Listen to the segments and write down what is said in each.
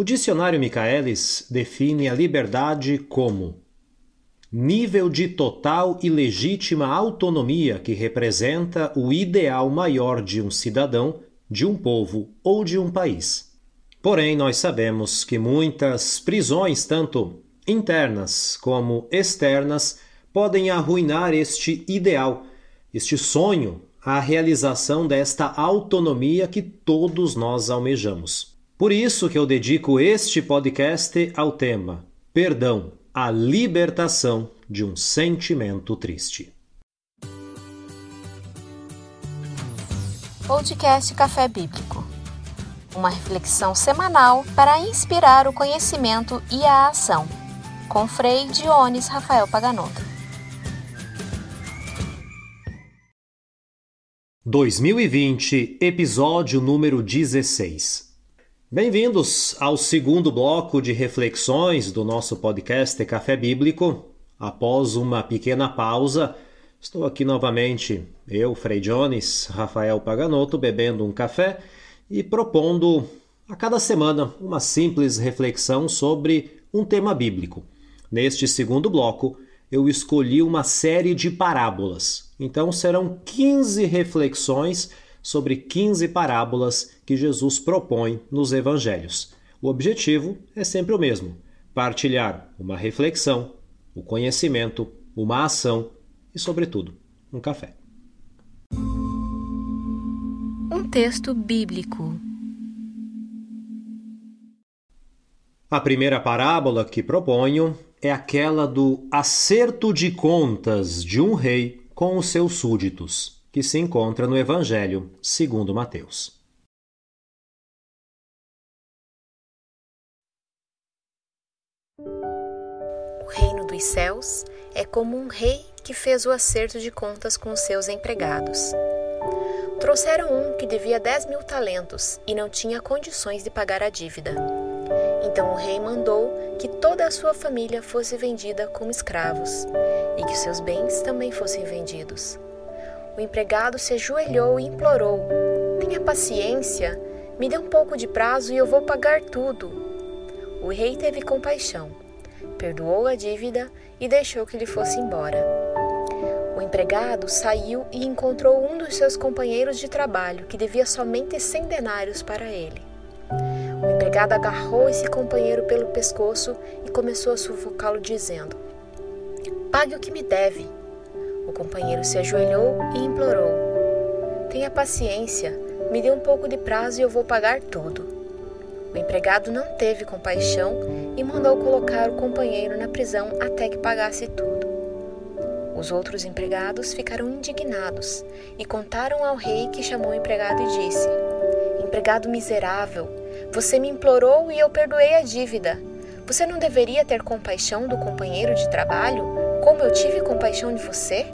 O dicionário Michaelis define a liberdade como nível de total e legítima autonomia que representa o ideal maior de um cidadão, de um povo ou de um país. Porém, nós sabemos que muitas prisões, tanto internas como externas, podem arruinar este ideal, este sonho, a realização desta autonomia que todos nós almejamos. Por isso que eu dedico este podcast ao tema Perdão, a libertação de um sentimento triste. Podcast Café Bíblico uma reflexão semanal para inspirar o conhecimento e a ação, com Frei Dionis Rafael Paganotto. 2020, episódio número 16. Bem-vindos ao segundo bloco de reflexões do nosso podcast Café Bíblico. Após uma pequena pausa, estou aqui novamente, eu, Frei Jones, Rafael Paganotto, bebendo um café e propondo a cada semana uma simples reflexão sobre um tema bíblico. Neste segundo bloco, eu escolhi uma série de parábolas. Então serão 15 reflexões sobre 15 parábolas que Jesus propõe nos evangelhos. O objetivo é sempre o mesmo: partilhar uma reflexão, o conhecimento, uma ação e, sobretudo, um café. Um texto bíblico. A primeira parábola que proponho é aquela do acerto de contas de um rei com os seus súditos que se encontra no Evangelho segundo Mateus. O reino dos céus é como um rei que fez o acerto de contas com seus empregados. Trouxeram um que devia dez mil talentos e não tinha condições de pagar a dívida. Então o rei mandou que toda a sua família fosse vendida como escravos e que seus bens também fossem vendidos. O empregado se ajoelhou e implorou: Tenha paciência, me dê um pouco de prazo e eu vou pagar tudo. O rei teve compaixão, perdoou a dívida e deixou que ele fosse embora. O empregado saiu e encontrou um dos seus companheiros de trabalho que devia somente cem denários para ele. O empregado agarrou esse companheiro pelo pescoço e começou a sufocá-lo, dizendo: Pague o que me deve. O companheiro se ajoelhou e implorou: Tenha paciência, me dê um pouco de prazo e eu vou pagar tudo. O empregado não teve compaixão e mandou colocar o companheiro na prisão até que pagasse tudo. Os outros empregados ficaram indignados e contaram ao rei que chamou o empregado e disse: Empregado miserável, você me implorou e eu perdoei a dívida. Você não deveria ter compaixão do companheiro de trabalho, como eu tive compaixão de você?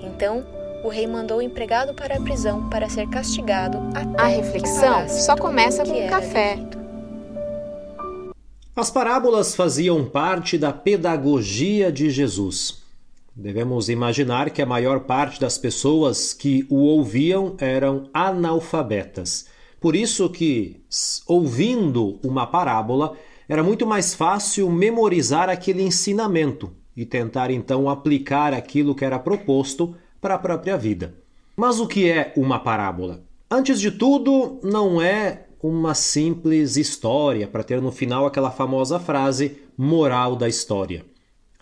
Então, o rei mandou o empregado para a prisão para ser castigado até A reflexão só começa com um café. As parábolas faziam parte da pedagogia de Jesus. Devemos imaginar que a maior parte das pessoas que o ouviam eram analfabetas. Por isso que, ouvindo uma parábola, era muito mais fácil memorizar aquele ensinamento e tentar então aplicar aquilo que era proposto para a própria vida. Mas o que é uma parábola? Antes de tudo, não é uma simples história para ter no final aquela famosa frase moral da história.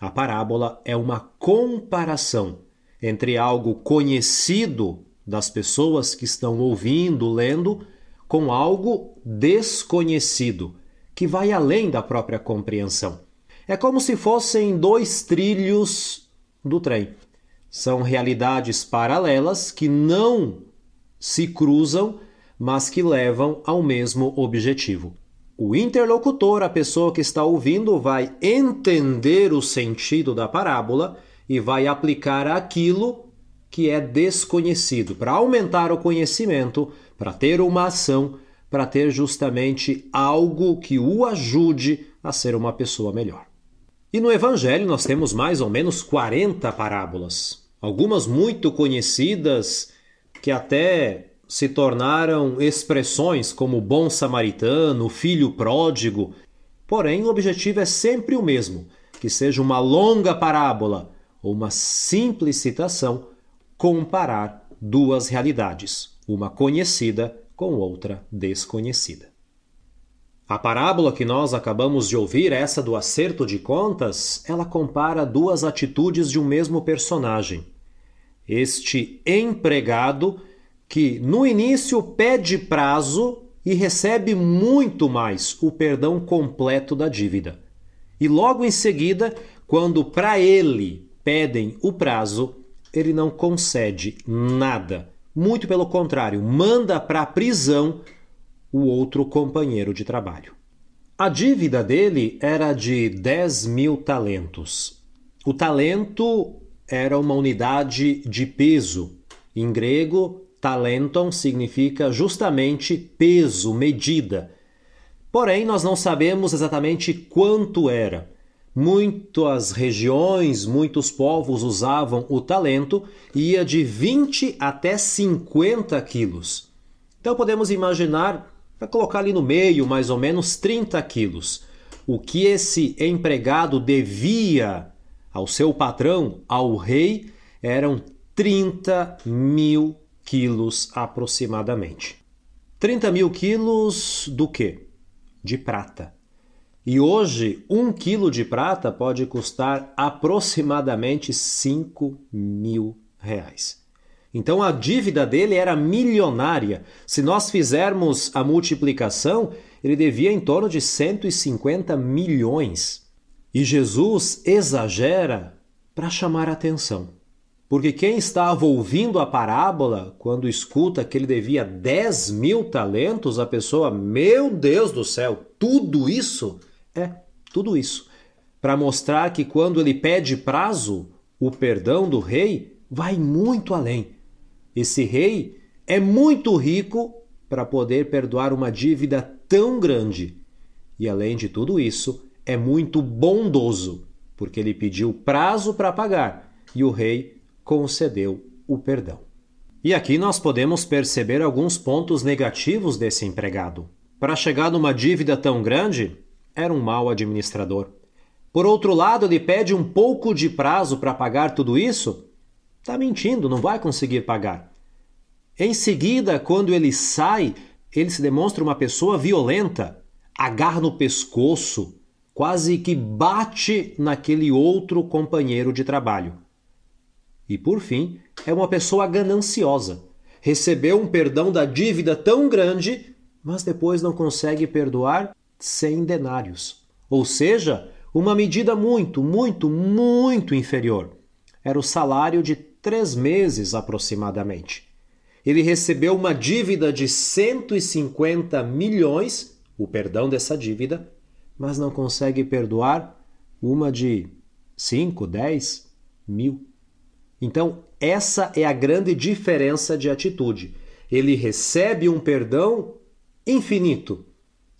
A parábola é uma comparação entre algo conhecido das pessoas que estão ouvindo, lendo, com algo desconhecido, que vai além da própria compreensão. É como se fossem dois trilhos do trem. São realidades paralelas que não se cruzam, mas que levam ao mesmo objetivo. O interlocutor, a pessoa que está ouvindo, vai entender o sentido da parábola e vai aplicar aquilo que é desconhecido para aumentar o conhecimento, para ter uma ação, para ter justamente algo que o ajude a ser uma pessoa melhor. E no Evangelho nós temos mais ou menos 40 parábolas, algumas muito conhecidas que até se tornaram expressões como bom samaritano, filho pródigo. Porém, o objetivo é sempre o mesmo: que seja uma longa parábola ou uma simples citação, comparar duas realidades, uma conhecida com outra desconhecida. A parábola que nós acabamos de ouvir, essa do acerto de contas, ela compara duas atitudes de um mesmo personagem. Este empregado que no início pede prazo e recebe muito mais o perdão completo da dívida. E logo em seguida, quando para ele pedem o prazo, ele não concede nada. Muito pelo contrário, manda para a prisão o outro companheiro de trabalho. A dívida dele era de 10 mil talentos. O talento era uma unidade de peso. Em grego, talenton significa justamente peso, medida. Porém, nós não sabemos exatamente quanto era. Muitas regiões, muitos povos usavam o talento e ia de 20 até 50 quilos. Então podemos imaginar, para colocar ali no meio, mais ou menos 30 quilos. O que esse empregado devia ao seu patrão, ao rei, eram 30 mil quilos aproximadamente. 30 mil quilos do quê? De prata. E hoje, um quilo de prata pode custar aproximadamente 5 mil reais. Então a dívida dele era milionária. Se nós fizermos a multiplicação, ele devia em torno de 150 milhões. E Jesus exagera para chamar a atenção. Porque quem estava ouvindo a parábola, quando escuta que ele devia 10 mil talentos, a pessoa, meu Deus do céu, tudo isso? É, tudo isso. Para mostrar que quando ele pede prazo, o perdão do rei vai muito além. Esse rei é muito rico para poder perdoar uma dívida tão grande. E além de tudo isso, é muito bondoso, porque ele pediu prazo para pagar e o rei concedeu o perdão. E aqui nós podemos perceber alguns pontos negativos desse empregado. Para chegar numa dívida tão grande, era um mau administrador. Por outro lado, ele pede um pouco de prazo para pagar tudo isso? Está mentindo, não vai conseguir pagar. Em seguida, quando ele sai, ele se demonstra uma pessoa violenta, agarra no pescoço, quase que bate naquele outro companheiro de trabalho. E por fim, é uma pessoa gananciosa. Recebeu um perdão da dívida tão grande, mas depois não consegue perdoar 100 denários. Ou seja, uma medida muito, muito, muito inferior. Era o salário de três meses aproximadamente. Ele recebeu uma dívida de 150 milhões, o perdão dessa dívida, mas não consegue perdoar uma de 5, 10 mil. Então, essa é a grande diferença de atitude. Ele recebe um perdão infinito,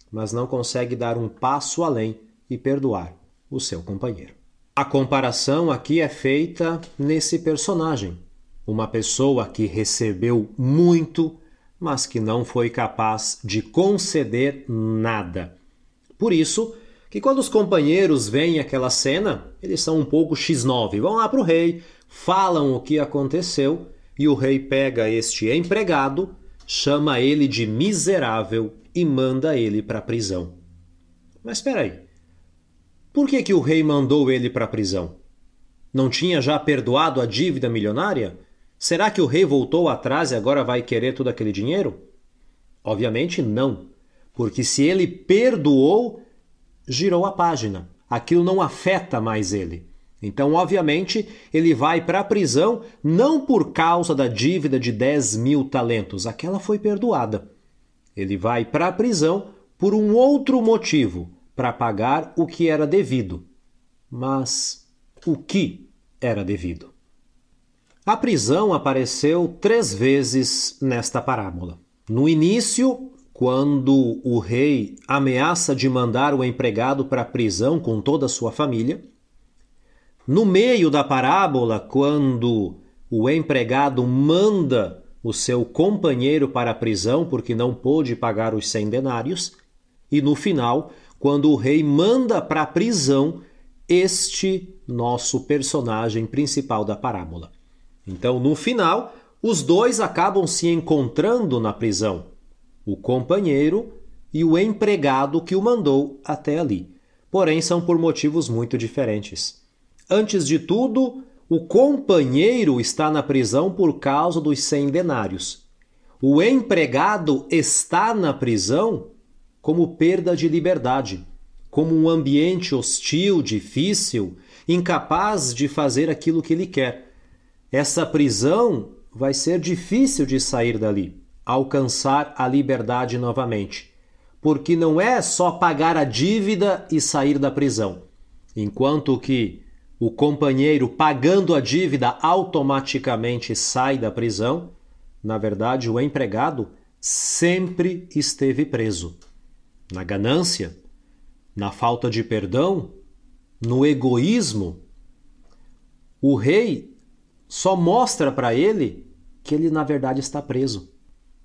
mas não consegue dar um passo além e perdoar o seu companheiro. A comparação aqui é feita nesse personagem, uma pessoa que recebeu muito, mas que não foi capaz de conceder nada. Por isso, que quando os companheiros veem aquela cena, eles são um pouco X9, vão lá para o rei, falam o que aconteceu e o rei pega este empregado, chama ele de miserável e manda ele para a prisão. Mas espera aí. Por que, que o rei mandou ele para a prisão? Não tinha já perdoado a dívida milionária? Será que o rei voltou atrás e agora vai querer todo aquele dinheiro? Obviamente não, porque se ele perdoou, girou a página. Aquilo não afeta mais ele. Então, obviamente, ele vai para a prisão não por causa da dívida de 10 mil talentos, aquela foi perdoada. Ele vai para a prisão por um outro motivo, para pagar o que era devido. Mas o que era devido? A prisão apareceu três vezes nesta parábola. No início, quando o rei ameaça de mandar o empregado para a prisão com toda a sua família. No meio da parábola, quando o empregado manda o seu companheiro para a prisão porque não pôde pagar os cem denários, e no final, quando o rei manda para a prisão este nosso personagem principal da parábola. Então, no final, os dois acabam se encontrando na prisão, o companheiro e o empregado que o mandou até ali. Porém, são por motivos muito diferentes. Antes de tudo, o companheiro está na prisão por causa dos cem denários. O empregado está na prisão como perda de liberdade, como um ambiente hostil, difícil, incapaz de fazer aquilo que ele quer. Essa prisão vai ser difícil de sair dali, alcançar a liberdade novamente, porque não é só pagar a dívida e sair da prisão, enquanto que o companheiro pagando a dívida automaticamente sai da prisão, na verdade, o empregado sempre esteve preso. Na ganância, na falta de perdão, no egoísmo, o rei só mostra para ele que ele na verdade está preso.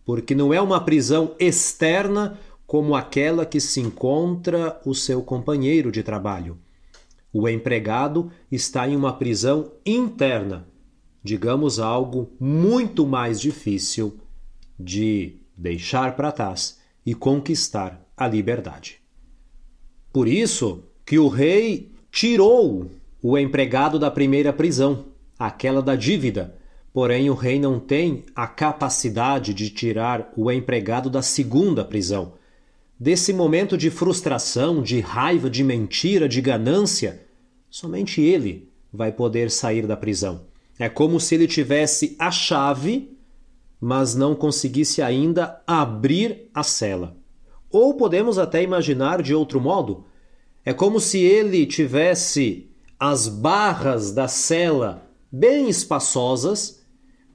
Porque não é uma prisão externa como aquela que se encontra o seu companheiro de trabalho. O empregado está em uma prisão interna, digamos algo muito mais difícil de deixar para trás e conquistar a liberdade. Por isso que o rei tirou o empregado da primeira prisão, aquela da dívida. Porém, o rei não tem a capacidade de tirar o empregado da segunda prisão, Desse momento de frustração, de raiva, de mentira, de ganância, somente ele vai poder sair da prisão. É como se ele tivesse a chave, mas não conseguisse ainda abrir a cela. Ou podemos até imaginar de outro modo: é como se ele tivesse as barras da cela bem espaçosas,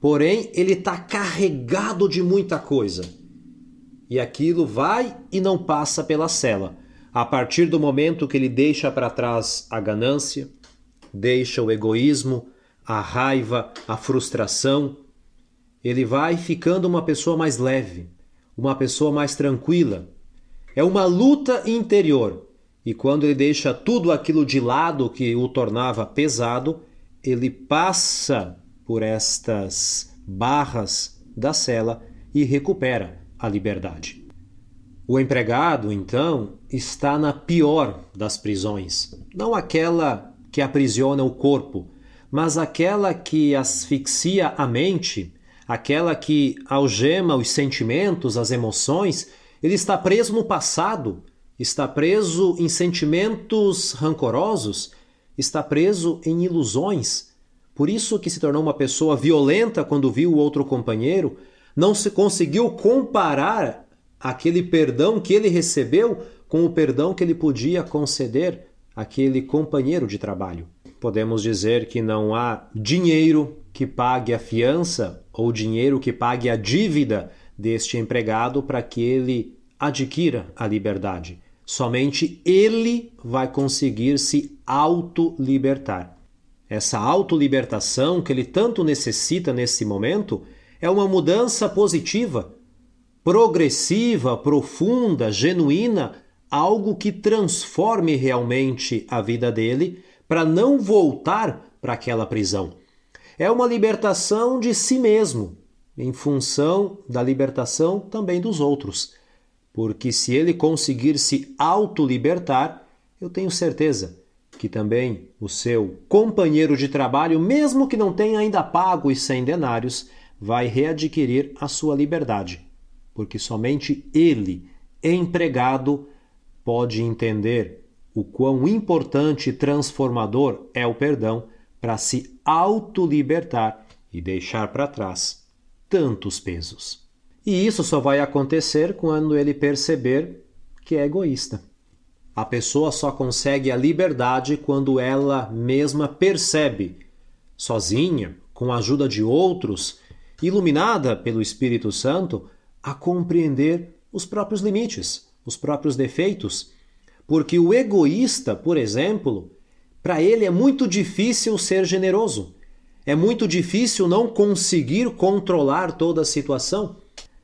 porém ele está carregado de muita coisa e aquilo vai e não passa pela cela. A partir do momento que ele deixa para trás a ganância, deixa o egoísmo, a raiva, a frustração, ele vai ficando uma pessoa mais leve, uma pessoa mais tranquila. É uma luta interior. E quando ele deixa tudo aquilo de lado que o tornava pesado, ele passa por estas barras da cela e recupera a liberdade. O empregado, então, está na pior das prisões, não aquela que aprisiona o corpo, mas aquela que asfixia a mente, aquela que algema os sentimentos, as emoções. Ele está preso no passado, está preso em sentimentos rancorosos, está preso em ilusões. Por isso que se tornou uma pessoa violenta quando viu o outro companheiro, não se conseguiu comparar aquele perdão que ele recebeu com o perdão que ele podia conceder àquele companheiro de trabalho. Podemos dizer que não há dinheiro que pague a fiança ou dinheiro que pague a dívida deste empregado para que ele adquira a liberdade. Somente ele vai conseguir se auto-libertar. Essa auto-libertação que ele tanto necessita nesse momento é uma mudança positiva, progressiva, profunda, genuína, algo que transforme realmente a vida dele para não voltar para aquela prisão. É uma libertação de si mesmo, em função da libertação também dos outros. Porque se ele conseguir se auto-libertar, eu tenho certeza que também o seu companheiro de trabalho, mesmo que não tenha ainda pago os 100 denários, vai readquirir a sua liberdade, porque somente ele, empregado, pode entender o quão importante e transformador é o perdão para se autolibertar e deixar para trás tantos pesos. E isso só vai acontecer quando ele perceber que é egoísta. A pessoa só consegue a liberdade quando ela mesma percebe, sozinha, com a ajuda de outros, iluminada pelo Espírito Santo, a compreender os próprios limites, os próprios defeitos. Porque o egoísta, por exemplo, para ele é muito difícil ser generoso. É muito difícil não conseguir controlar toda a situação.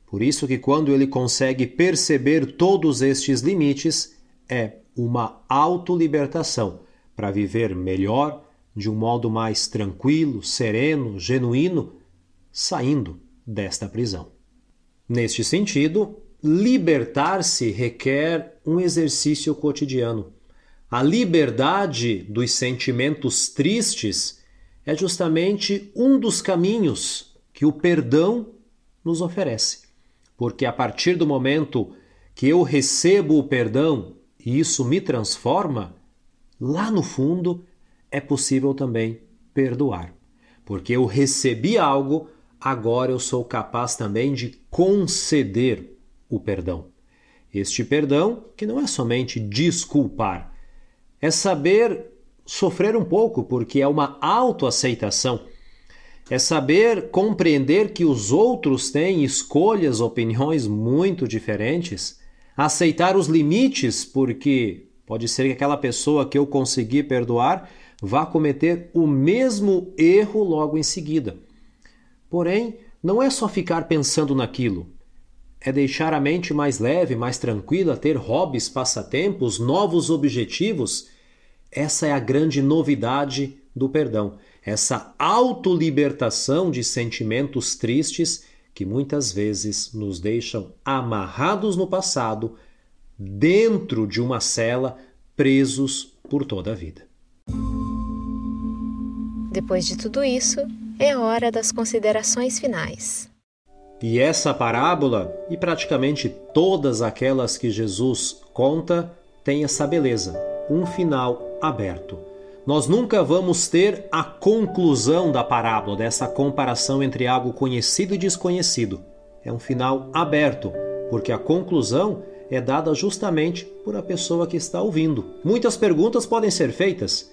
Por isso que quando ele consegue perceber todos estes limites, é uma autolibertação para viver melhor, de um modo mais tranquilo, sereno, genuíno, saindo desta prisão. Neste sentido, libertar-se requer um exercício cotidiano. A liberdade dos sentimentos tristes é justamente um dos caminhos que o perdão nos oferece. Porque a partir do momento que eu recebo o perdão e isso me transforma, lá no fundo é possível também perdoar. Porque eu recebi algo, agora eu sou capaz também de conceder o perdão. Este perdão, que não é somente desculpar, é saber sofrer um pouco, porque é uma autoaceitação. É saber compreender que os outros têm escolhas, opiniões muito diferentes, aceitar os limites, porque pode ser que aquela pessoa que eu consegui perdoar vá cometer o mesmo erro logo em seguida. Porém, não é só ficar pensando naquilo, é deixar a mente mais leve, mais tranquila, ter hobbies, passatempos, novos objetivos essa é a grande novidade do perdão, essa autolibertação de sentimentos tristes que muitas vezes nos deixam amarrados no passado, dentro de uma cela, presos por toda a vida. Depois de tudo isso, é hora das considerações finais. E essa parábola, e praticamente todas aquelas que Jesus conta, tem essa beleza, um final aberto. Nós nunca vamos ter a conclusão da parábola, dessa comparação entre algo conhecido e desconhecido. É um final aberto, porque a conclusão é dada justamente por a pessoa que está ouvindo. Muitas perguntas podem ser feitas.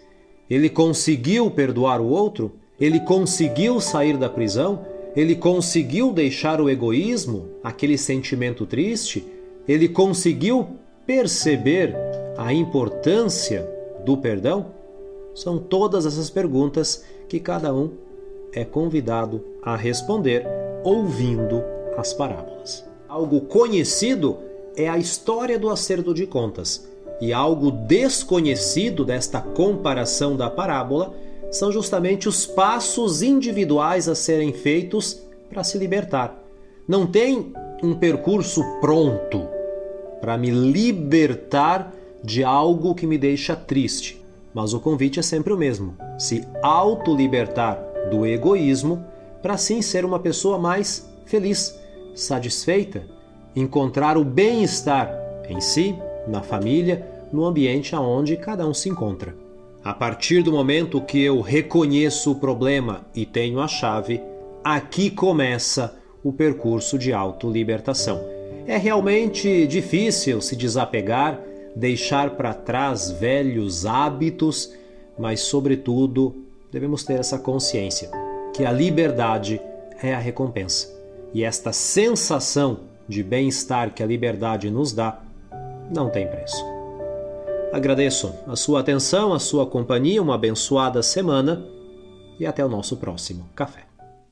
Ele conseguiu perdoar o outro? Ele conseguiu sair da prisão? Ele conseguiu deixar o egoísmo, aquele sentimento triste? Ele conseguiu perceber a importância do perdão? São todas essas perguntas que cada um é convidado a responder ouvindo as parábolas. Algo conhecido é a história do acerto de contas, e algo desconhecido desta comparação da parábola são justamente os passos individuais a serem feitos para se libertar. Não tem um percurso pronto para me libertar de algo que me deixa triste. Mas o convite é sempre o mesmo: se autolibertar do egoísmo para assim ser uma pessoa mais feliz, satisfeita, encontrar o bem-estar em si, na família, no ambiente aonde cada um se encontra. A partir do momento que eu reconheço o problema e tenho a chave, aqui começa o percurso de autolibertação. É realmente difícil se desapegar deixar para trás velhos hábitos, mas, sobretudo, devemos ter essa consciência que a liberdade é a recompensa. E esta sensação de bem-estar que a liberdade nos dá não tem preço. Agradeço a sua atenção, a sua companhia, uma abençoada semana e até o nosso próximo café.